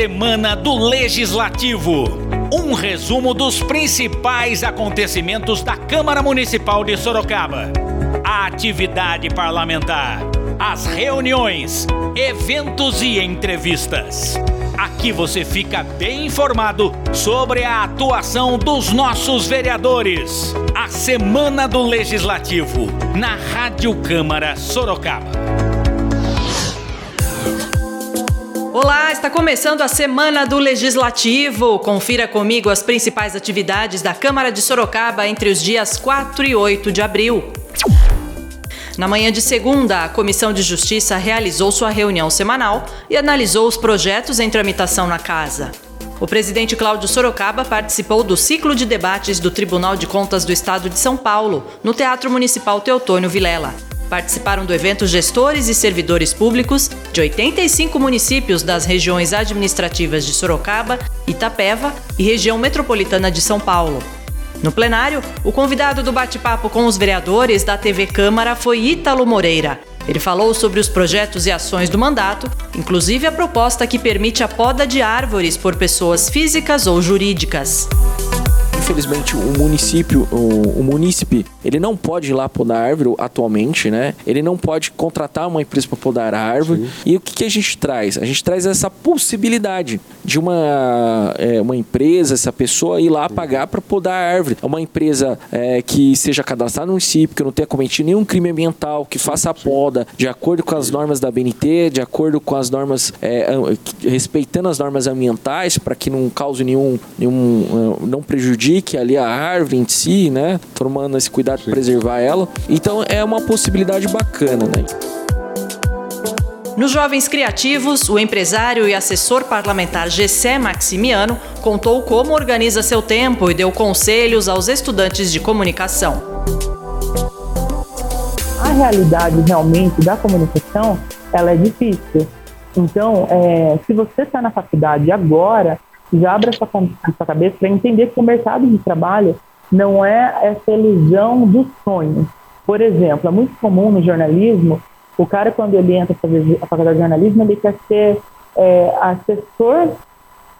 Semana do Legislativo. Um resumo dos principais acontecimentos da Câmara Municipal de Sorocaba. A atividade parlamentar, as reuniões, eventos e entrevistas. Aqui você fica bem informado sobre a atuação dos nossos vereadores. A Semana do Legislativo, na Rádio Câmara Sorocaba. Olá, está começando a Semana do Legislativo. Confira comigo as principais atividades da Câmara de Sorocaba entre os dias 4 e 8 de abril. Na manhã de segunda, a Comissão de Justiça realizou sua reunião semanal e analisou os projetos em tramitação na casa. O presidente Cláudio Sorocaba participou do ciclo de debates do Tribunal de Contas do Estado de São Paulo, no Teatro Municipal Teotônio Vilela. Participaram do evento gestores e servidores públicos de 85 municípios das regiões administrativas de Sorocaba, Itapeva e região metropolitana de São Paulo. No plenário, o convidado do bate-papo com os vereadores da TV Câmara foi Ítalo Moreira. Ele falou sobre os projetos e ações do mandato, inclusive a proposta que permite a poda de árvores por pessoas físicas ou jurídicas infelizmente o município, o, o munícipe, ele não pode ir lá podar árvore atualmente, né? Ele não pode contratar uma empresa para podar a árvore. Sim. E o que, que, a gente traz? A gente traz essa possibilidade de uma, é, uma empresa, essa pessoa ir lá pagar para podar a árvore. É uma empresa é, que seja cadastrada no município, que não tenha cometido nenhum crime ambiental, que faça a poda de acordo com as normas da BNT, de acordo com as normas, é, respeitando as normas ambientais, para que não cause nenhum, nenhum não prejudique que ali a árvore em si, né? Tomando esse cuidado de preservar ela. Então é uma possibilidade bacana, né? Nos Jovens Criativos, o empresário e assessor parlamentar Gessé Maximiano contou como organiza seu tempo e deu conselhos aos estudantes de comunicação. A realidade realmente da comunicação, ela é difícil. Então, é, se você está na faculdade agora, já abra sua, sua cabeça para entender que o mercado de trabalho não é essa ilusão dos sonhos. Por exemplo, é muito comum no jornalismo, o cara quando ele entra para fazer a faculdade de jornalismo, ele quer ser é, assessor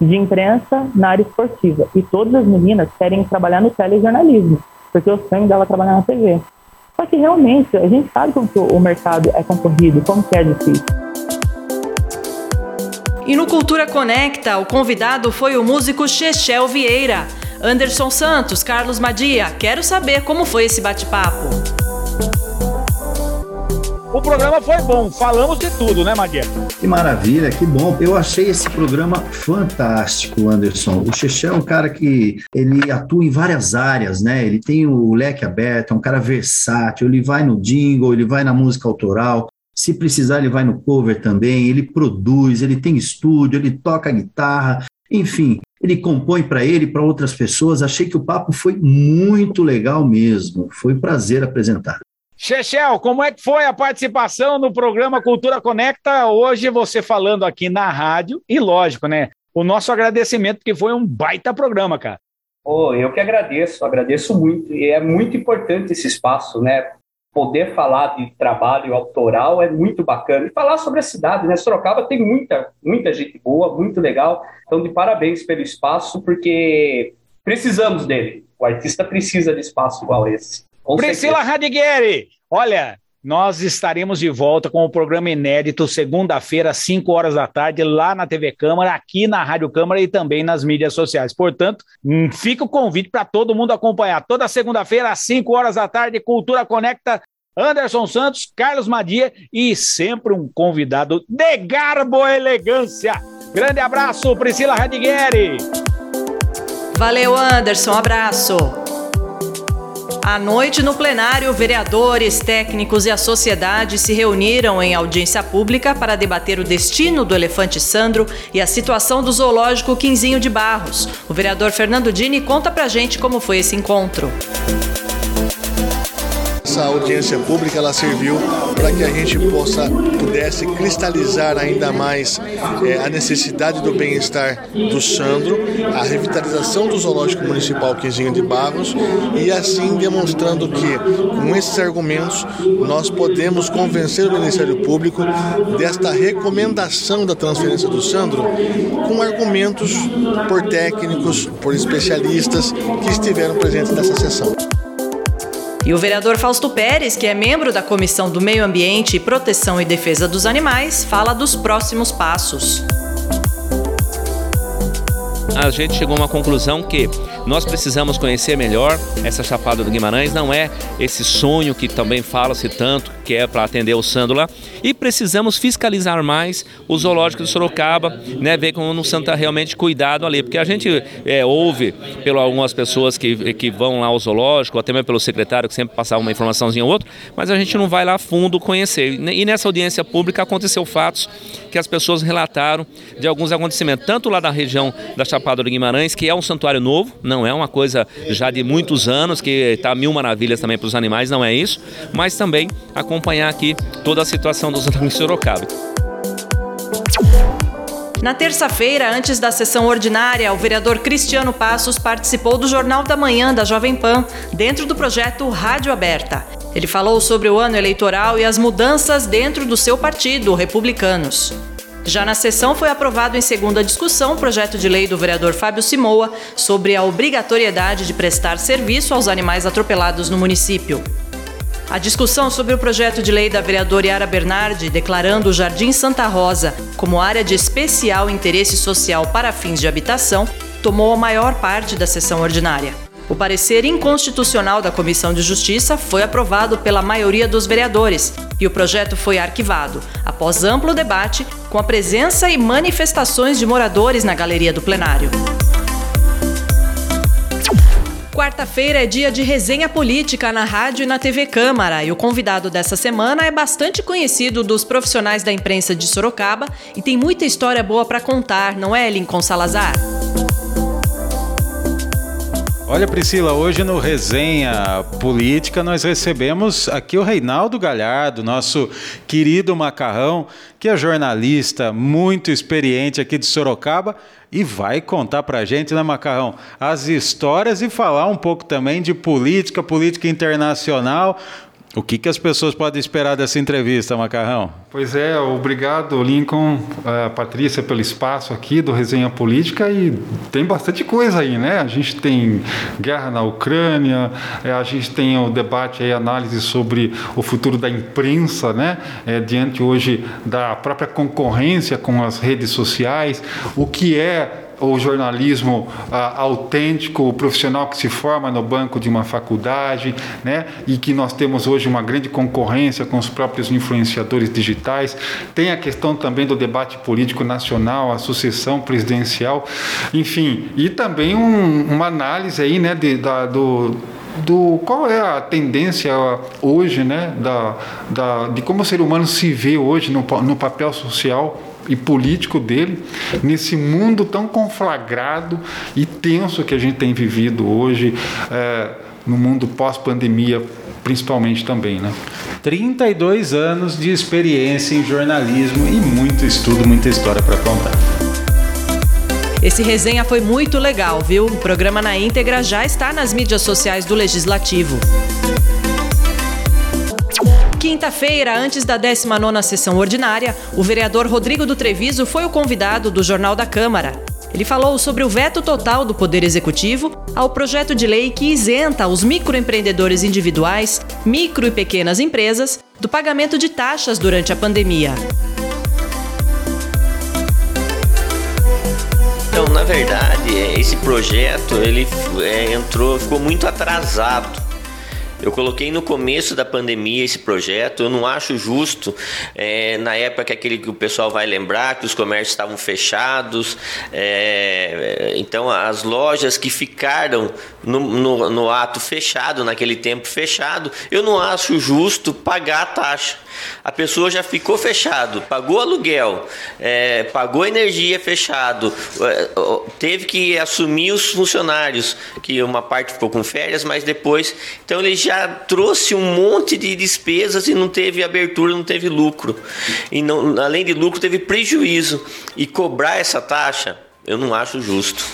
de imprensa na área esportiva. E todas as meninas querem trabalhar no telejornalismo, porque o sonho dela é trabalhar na TV. Só que realmente, a gente sabe como o mercado é concorrido, como que é difícil. E no Cultura Conecta, o convidado foi o músico Chechel Vieira. Anderson Santos, Carlos Madia, quero saber como foi esse bate-papo. O programa foi bom, falamos de tudo, né, Madia? Que maravilha, que bom. Eu achei esse programa fantástico, Anderson. O Chechel é um cara que ele atua em várias áreas, né? Ele tem o leque aberto, é um cara versátil, ele vai no jingle, ele vai na música autoral, se precisar, ele vai no cover também. Ele produz, ele tem estúdio, ele toca guitarra, enfim, ele compõe para ele e para outras pessoas. Achei que o papo foi muito legal mesmo. Foi um prazer apresentar. Chechel, como é que foi a participação no programa Cultura Conecta? Hoje você falando aqui na rádio e lógico, né? O nosso agradecimento que foi um baita programa, cara. Oh, eu que agradeço, agradeço muito. E é muito importante esse espaço, né? Poder falar de trabalho autoral é muito bacana. E falar sobre a cidade, né? Sorocaba tem muita, muita gente boa, muito legal. Então, de parabéns pelo espaço, porque precisamos dele. O artista precisa de espaço igual esse. Priscila Radigueri, olha, nós estaremos de volta com o programa inédito segunda-feira, às 5 horas da tarde, lá na TV Câmara, aqui na Rádio Câmara e também nas mídias sociais. Portanto, hum, fica o convite para todo mundo acompanhar. Toda segunda-feira, às 5 horas da tarde, Cultura Conecta, Anderson Santos, Carlos Madia e sempre um convidado de garbo elegância. Grande abraço, Priscila Radigueri. Valeu, Anderson. Abraço. À noite, no plenário, vereadores, técnicos e a sociedade se reuniram em audiência pública para debater o destino do elefante Sandro e a situação do zoológico Quinzinho de Barros. O vereador Fernando Dini conta pra gente como foi esse encontro essa audiência pública ela serviu para que a gente possa pudesse cristalizar ainda mais é, a necessidade do bem-estar do Sandro, a revitalização do Zoológico Municipal Quinzinho de Barros e assim demonstrando que com esses argumentos nós podemos convencer o Ministério Público desta recomendação da transferência do Sandro com argumentos por técnicos, por especialistas que estiveram presentes nessa sessão. E o vereador Fausto Pérez, que é membro da Comissão do Meio Ambiente, Proteção e Defesa dos Animais, fala dos próximos passos. A gente chegou a uma conclusão que nós precisamos conhecer melhor essa Chapada do Guimarães, não é esse sonho que também fala-se tanto, que é para atender o Sândula, e precisamos fiscalizar mais o zoológico de Sorocaba, né, ver como o Santa está realmente cuidado ali, porque a gente é, ouve pelas algumas pessoas que, que vão lá ao zoológico, até mesmo pelo secretário que sempre passava uma informaçãozinha ou outra, mas a gente não vai lá a fundo conhecer. E nessa audiência pública aconteceu fatos que as pessoas relataram de alguns acontecimentos, tanto lá da região da Chapada do Guimarães, que é um santuário novo, não não é uma coisa já de muitos anos que está mil maravilhas também para os animais, não é isso, mas também acompanhar aqui toda a situação dos animais de Sorocaba. Na terça-feira, antes da sessão ordinária, o vereador Cristiano Passos participou do Jornal da Manhã da Jovem Pan, dentro do projeto Rádio Aberta. Ele falou sobre o ano eleitoral e as mudanças dentro do seu partido, Republicanos. Já na sessão foi aprovado em segunda discussão o projeto de lei do vereador Fábio Simoa sobre a obrigatoriedade de prestar serviço aos animais atropelados no município. A discussão sobre o projeto de lei da vereadora Yara Bernardi, declarando o Jardim Santa Rosa como área de especial interesse social para fins de habitação, tomou a maior parte da sessão ordinária. O parecer inconstitucional da Comissão de Justiça foi aprovado pela maioria dos vereadores e o projeto foi arquivado, após amplo debate, com a presença e manifestações de moradores na galeria do plenário. Quarta-feira é dia de resenha política na rádio e na TV Câmara, e o convidado dessa semana é bastante conhecido dos profissionais da imprensa de Sorocaba e tem muita história boa para contar, não é, Lincoln Salazar? Olha, Priscila, hoje no Resenha Política nós recebemos aqui o Reinaldo Galhardo, nosso querido macarrão, que é jornalista muito experiente aqui de Sorocaba e vai contar pra gente, né, Macarrão, as histórias e falar um pouco também de política, política internacional. O que, que as pessoas podem esperar dessa entrevista, Macarrão? Pois é, obrigado, Lincoln, uh, Patrícia, pelo espaço aqui do Resenha Política e tem bastante coisa aí, né? A gente tem guerra na Ucrânia, é, a gente tem o debate e análise sobre o futuro da imprensa, né? É, diante hoje da própria concorrência com as redes sociais, o que é o jornalismo ah, autêntico, o profissional que se forma no banco de uma faculdade, né? E que nós temos hoje uma grande concorrência com os próprios influenciadores digitais. Tem a questão também do debate político nacional, a sucessão presidencial, enfim, e também um, uma análise aí, né, de, da, do do qual é a tendência hoje, né, da, da, de como o ser humano se vê hoje no, no papel social e político dele nesse mundo tão conflagrado e tenso que a gente tem vivido hoje é, no mundo pós-pandemia, principalmente também, né? 32 anos de experiência em jornalismo e muito estudo, muita história para contar. Esse resenha foi muito legal, viu? O programa na íntegra já está nas mídias sociais do Legislativo. Quinta-feira, antes da 19ª sessão ordinária, o vereador Rodrigo do Treviso foi o convidado do Jornal da Câmara. Ele falou sobre o veto total do Poder Executivo ao projeto de lei que isenta os microempreendedores individuais, micro e pequenas empresas, do pagamento de taxas durante a pandemia. Então, na verdade, esse projeto ele é, entrou, ficou muito atrasado eu coloquei no começo da pandemia esse projeto. Eu não acho justo, é, na época que aquele que o pessoal vai lembrar que os comércios estavam fechados. É, então, as lojas que ficaram no, no, no, ato fechado, naquele tempo fechado, eu não acho justo pagar a taxa. A pessoa já ficou fechado, pagou aluguel, é, pagou energia fechado, é, teve que assumir os funcionários, que uma parte ficou com férias, mas depois. Então ele já trouxe um monte de despesas e não teve abertura, não teve lucro. E não, além de lucro, teve prejuízo. E cobrar essa taxa eu não acho justo.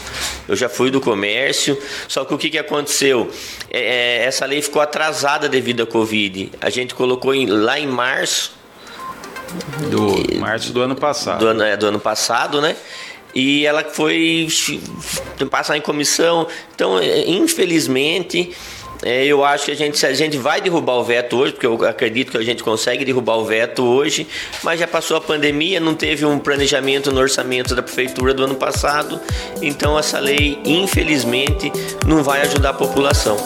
Eu já fui do comércio, só que o que, que aconteceu? É, é essa lei ficou atrasada devido à Covid. A gente colocou em, lá em março. Do março do ano passado. Do ano, é, do ano passado, né? E ela foi passar em comissão. Então, é, infelizmente, é, eu acho que a gente, a gente vai derrubar o veto hoje, porque eu acredito que a gente consegue derrubar o veto hoje, mas já passou a pandemia, não teve um planejamento no orçamento da prefeitura do ano passado, então essa lei, infelizmente, não vai ajudar a população.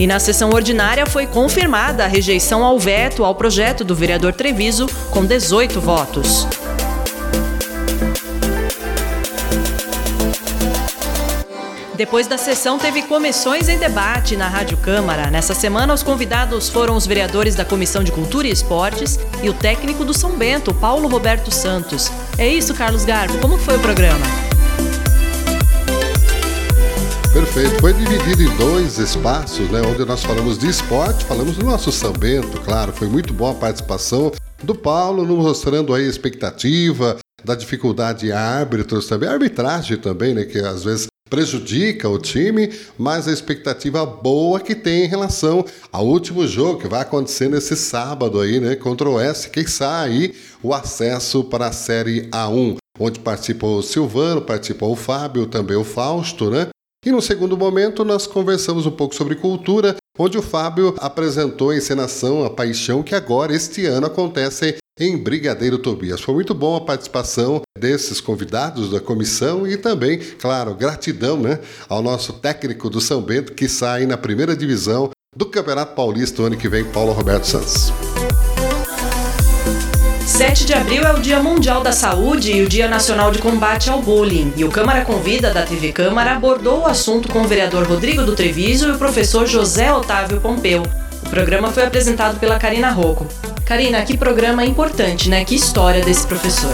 E na sessão ordinária foi confirmada a rejeição ao veto ao projeto do vereador Treviso, com 18 votos. Depois da sessão, teve comissões em debate na Rádio Câmara. Nessa semana, os convidados foram os vereadores da Comissão de Cultura e Esportes e o técnico do São Bento, Paulo Roberto Santos. É isso, Carlos Garbo. Como foi o programa? Perfeito. Foi dividido em dois espaços, né? Onde nós falamos de esporte, falamos do nosso São Bento, claro. Foi muito boa a participação do Paulo, nos mostrando aí a expectativa, da dificuldade árbitros também, arbitragem também, né? Que às vezes prejudica o time, mas a expectativa boa que tem em relação ao último jogo que vai acontecer nesse sábado aí, né, contra o Oeste, quem sabe o acesso para a Série A1, onde participou o Silvano, participou o Fábio, também o Fausto, né? E no segundo momento nós conversamos um pouco sobre cultura, onde o Fábio apresentou a encenação A Paixão, que agora, este ano, acontece em Brigadeiro Tobias. Foi muito bom a participação desses convidados da comissão e também, claro, gratidão né, ao nosso técnico do São Bento que sai na primeira divisão do Campeonato Paulista ano que vem, Paulo Roberto Santos. 7 de abril é o Dia Mundial da Saúde e o Dia Nacional de Combate ao Bullying. E o Câmara Convida da TV Câmara abordou o assunto com o vereador Rodrigo do Treviso e o professor José Otávio Pompeu. Programa foi apresentado pela Karina Rocco. Karina, que programa importante, né? Que história desse professor.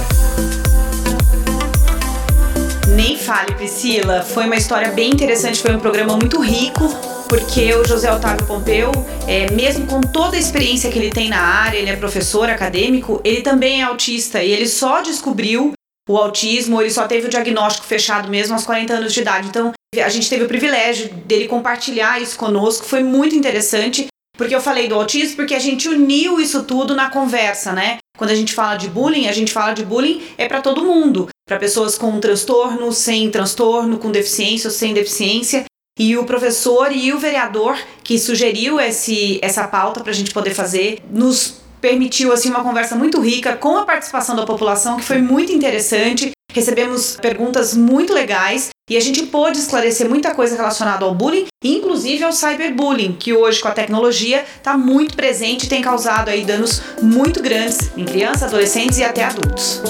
Nem fale, Priscila. Foi uma história bem interessante, foi um programa muito rico, porque o José Otávio Pompeu, é, mesmo com toda a experiência que ele tem na área, ele é professor acadêmico, ele também é autista e ele só descobriu o autismo, ele só teve o diagnóstico fechado mesmo aos 40 anos de idade. Então, a gente teve o privilégio dele compartilhar isso conosco, foi muito interessante. Porque eu falei do autismo porque a gente uniu isso tudo na conversa, né? Quando a gente fala de bullying, a gente fala de bullying é para todo mundo, para pessoas com transtorno, sem transtorno, com deficiência ou sem deficiência. E o professor e o vereador que sugeriu esse, essa pauta para a gente poder fazer nos permitiu assim uma conversa muito rica com a participação da população que foi muito interessante. Recebemos perguntas muito legais e a gente pôde esclarecer muita coisa relacionada ao bullying, inclusive ao cyberbullying, que hoje com a tecnologia está muito presente e tem causado aí danos muito grandes em crianças, adolescentes e até adultos.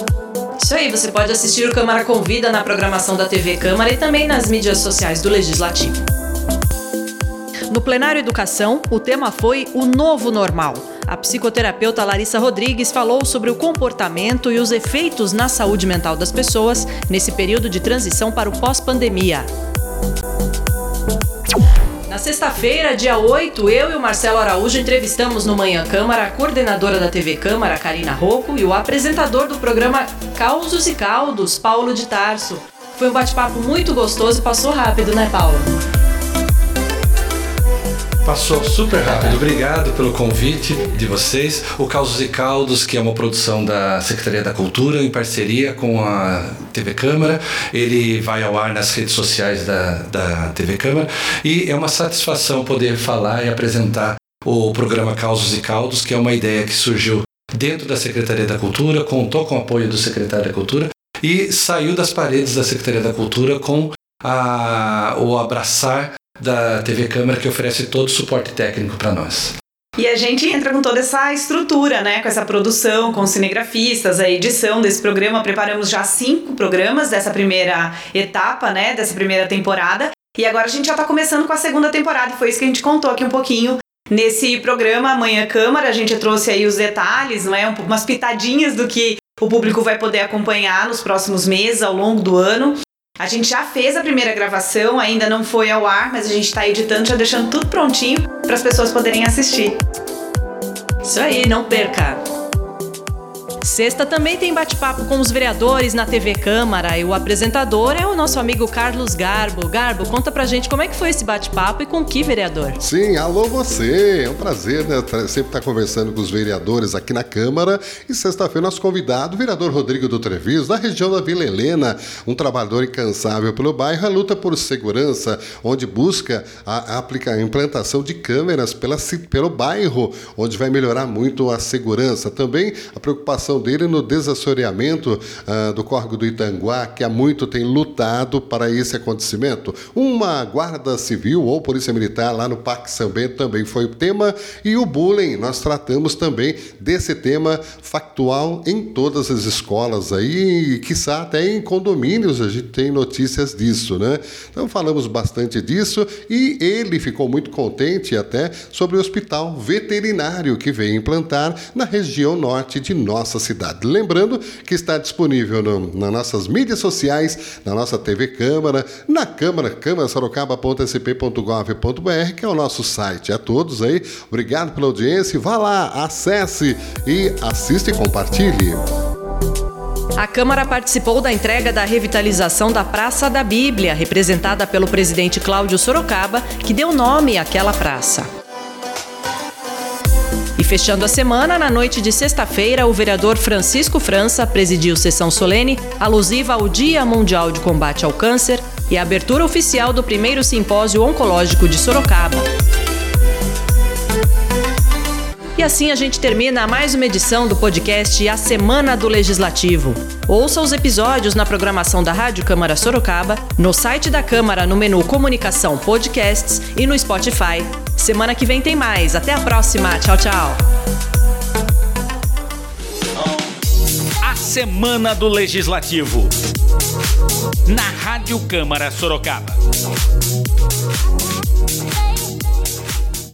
Isso aí, você pode assistir o Câmara Convida na programação da TV Câmara e também nas mídias sociais do Legislativo. No plenário Educação, o tema foi o novo normal. A psicoterapeuta Larissa Rodrigues falou sobre o comportamento e os efeitos na saúde mental das pessoas nesse período de transição para o pós-pandemia. Na sexta-feira, dia 8, eu e o Marcelo Araújo entrevistamos no Manhã Câmara a coordenadora da TV Câmara, Karina Rocco, e o apresentador do programa Causos e Caldos, Paulo de Tarso. Foi um bate-papo muito gostoso e passou rápido, né, Paulo? Passou super rápido. Obrigado pelo convite de vocês. O Causos e Caldos, que é uma produção da Secretaria da Cultura em parceria com a TV Câmara. Ele vai ao ar nas redes sociais da, da TV Câmara. E é uma satisfação poder falar e apresentar o programa Causos e Caldos, que é uma ideia que surgiu dentro da Secretaria da Cultura, contou com o apoio do secretário da Cultura e saiu das paredes da Secretaria da Cultura com a, o abraçar da TV Câmara que oferece todo o suporte técnico para nós. E a gente entra com toda essa estrutura, né? Com essa produção, com cinegrafistas, a edição desse programa. Preparamos já cinco programas dessa primeira etapa, né? Dessa primeira temporada. E agora a gente já está começando com a segunda temporada. Foi isso que a gente contou aqui um pouquinho nesse programa Amanhã Câmara. A gente trouxe aí os detalhes, não é? Umas pitadinhas do que o público vai poder acompanhar nos próximos meses, ao longo do ano. A gente já fez a primeira gravação, ainda não foi ao ar, mas a gente está editando, já deixando tudo prontinho para as pessoas poderem assistir. Isso aí, não perca! Sexta também tem bate-papo com os vereadores na TV Câmara e o apresentador é o nosso amigo Carlos Garbo. Garbo, conta pra gente como é que foi esse bate-papo e com que vereador? Sim, alô você! É um prazer, né? Sempre estar conversando com os vereadores aqui na Câmara. E sexta-feira, nosso convidado, o vereador Rodrigo do Treviso, da região da Vila Helena, um trabalhador incansável pelo bairro, a luta por segurança, onde busca a, a implantação de câmeras pela, pelo bairro, onde vai melhorar muito a segurança. Também a preocupação dele no desassoreamento uh, do córrego do Itanguá, que há muito tem lutado para esse acontecimento. Uma guarda civil ou polícia militar lá no Parque São Bento também foi o tema. E o bullying, nós tratamos também desse tema factual em todas as escolas aí, e quiçá até em condomínios a gente tem notícias disso, né? Então falamos bastante disso e ele ficou muito contente até sobre o hospital veterinário que vem implantar na região norte de nossa cidade. Lembrando que está disponível no, nas nossas mídias sociais, na nossa TV Câmara, na Câmara, câmarasorocaba.sp.gov.br, que é o nosso site. A todos aí, obrigado pela audiência. Vá lá, acesse e assista e compartilhe. A Câmara participou da entrega da revitalização da Praça da Bíblia, representada pelo presidente Cláudio Sorocaba, que deu nome àquela praça. Fechando a semana, na noite de sexta-feira, o vereador Francisco França presidiu sessão solene alusiva ao Dia Mundial de Combate ao Câncer e a abertura oficial do primeiro simpósio oncológico de Sorocaba. E assim a gente termina mais uma edição do podcast A Semana do Legislativo. Ouça os episódios na programação da Rádio Câmara Sorocaba, no site da Câmara no menu Comunicação Podcasts e no Spotify. Semana que vem tem mais. Até a próxima. Tchau, tchau. A Semana do Legislativo. Na Rádio Câmara Sorocaba.